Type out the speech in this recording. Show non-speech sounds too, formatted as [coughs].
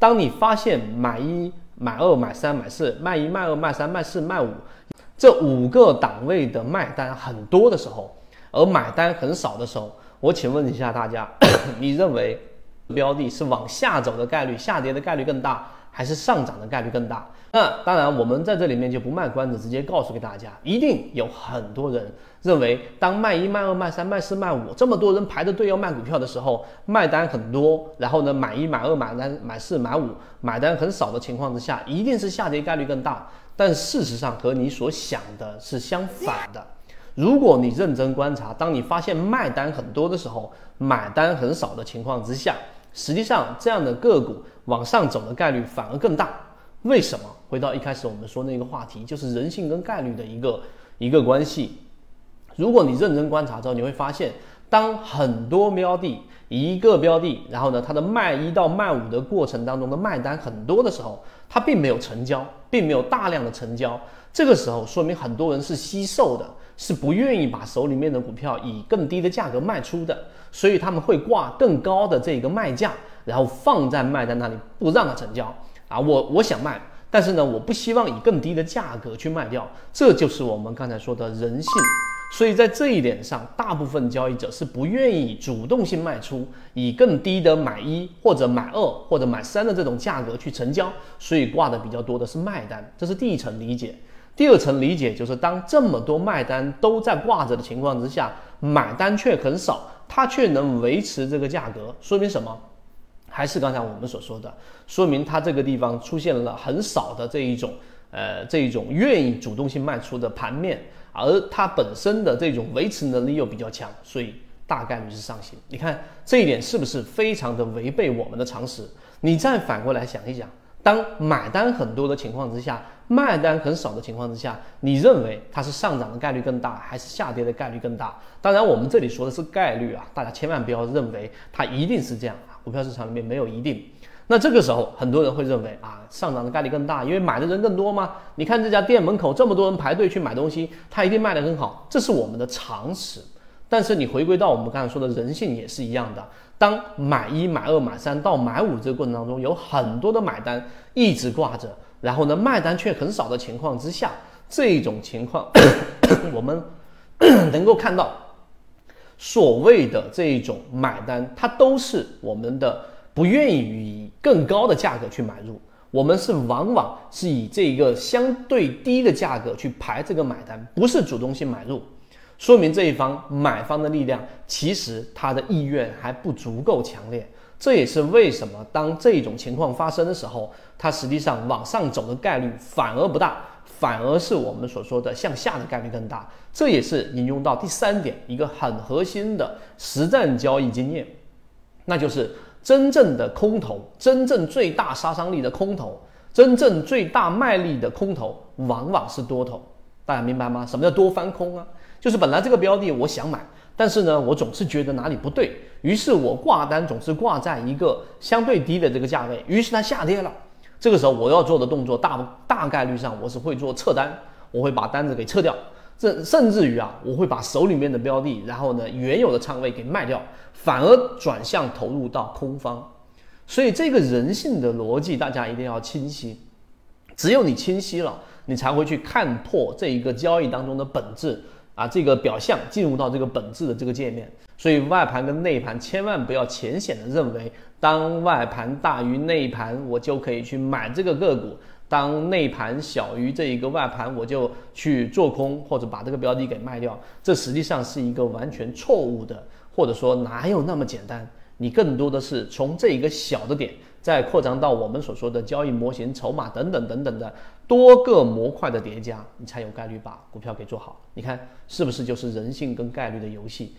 当你发现买一、买二、买三、买四，卖一、卖二、卖三、卖四、卖五，这五个档位的卖单很多的时候，而买单很少的时候，我请问一下大家，[coughs] 你认为标的是往下走的概率、下跌的概率更大，还是上涨的概率更大？那当然，我们在这里面就不卖关子，直接告诉给大家，一定有很多人认为，当卖一、卖二、卖三、卖四、卖五，这么多人排着队要卖股票的时候，卖单很多，然后呢，买一、买二、买三、买四、买五，买单很少的情况之下，一定是下跌概率更大。但事实上和你所想的是相反的。如果你认真观察，当你发现卖单很多的时候，买单很少的情况之下，实际上这样的个股往上走的概率反而更大。为什么？回到一开始我们说那个话题，就是人性跟概率的一个一个关系。如果你认真观察之后，你会发现，当很多标的一个标的，然后呢，它的卖一到卖五的过程当中的卖单很多的时候，它并没有成交，并没有大量的成交。这个时候说明很多人是惜售的，是不愿意把手里面的股票以更低的价格卖出的，所以他们会挂更高的这个卖价，然后放在卖单那里不让它成交。啊，我我想卖，但是呢，我不希望以更低的价格去卖掉，这就是我们刚才说的人性。所以在这一点上，大部分交易者是不愿意主动性卖出，以更低的买一或者买二或者买三的这种价格去成交，所以挂的比较多的是卖单，这是第一层理解。第二层理解就是，当这么多卖单都在挂着的情况之下，买单却很少，它却能维持这个价格，说明什么？还是刚才我们所说的，说明它这个地方出现了很少的这一种，呃，这一种愿意主动性卖出的盘面，而它本身的这种维持能力又比较强，所以大概率是上行。你看这一点是不是非常的违背我们的常识？你再反过来想一想，当买单很多的情况之下，卖单很少的情况之下，你认为它是上涨的概率更大，还是下跌的概率更大？当然，我们这里说的是概率啊，大家千万不要认为它一定是这样啊。股票市场里面没有一定，那这个时候很多人会认为啊，上涨的概率更大，因为买的人更多吗？你看这家店门口这么多人排队去买东西，它一定卖得很好，这是我们的常识。但是你回归到我们刚才说的人性也是一样的，当买一、买二、买三到买五这个过程当中，有很多的买单一直挂着，然后呢卖单却很少的情况之下，这种情况 [coughs] 我们能够看到。所谓的这种买单，它都是我们的不愿意以更高的价格去买入，我们是往往是以这个相对低的价格去排这个买单，不是主动性买入，说明这一方买方的力量其实他的意愿还不足够强烈，这也是为什么当这种情况发生的时候，它实际上往上走的概率反而不大。反而是我们所说的向下的概率更大，这也是引用到第三点一个很核心的实战交易经验，那就是真正的空头，真正最大杀伤力的空头，真正最大卖力的空头，往往是多头。大家明白吗？什么叫多翻空啊？就是本来这个标的我想买，但是呢，我总是觉得哪里不对，于是我挂单总是挂在一个相对低的这个价位，于是它下跌了。这个时候我要做的动作大大概率上我是会做撤单，我会把单子给撤掉，这甚至于啊，我会把手里面的标的，然后呢原有的仓位给卖掉，反而转向投入到空方。所以这个人性的逻辑大家一定要清晰，只有你清晰了，你才会去看破这一个交易当中的本质把，这个表象进入到这个本质的这个界面。所以外盘跟内盘千万不要浅显的认为，当外盘大于内盘，我就可以去买这个个股；当内盘小于这一个外盘，我就去做空或者把这个标的给卖掉。这实际上是一个完全错误的，或者说哪有那么简单？你更多的是从这一个小的点，再扩张到我们所说的交易模型、筹码等等等等的多个模块的叠加，你才有概率把股票给做好。你看是不是就是人性跟概率的游戏？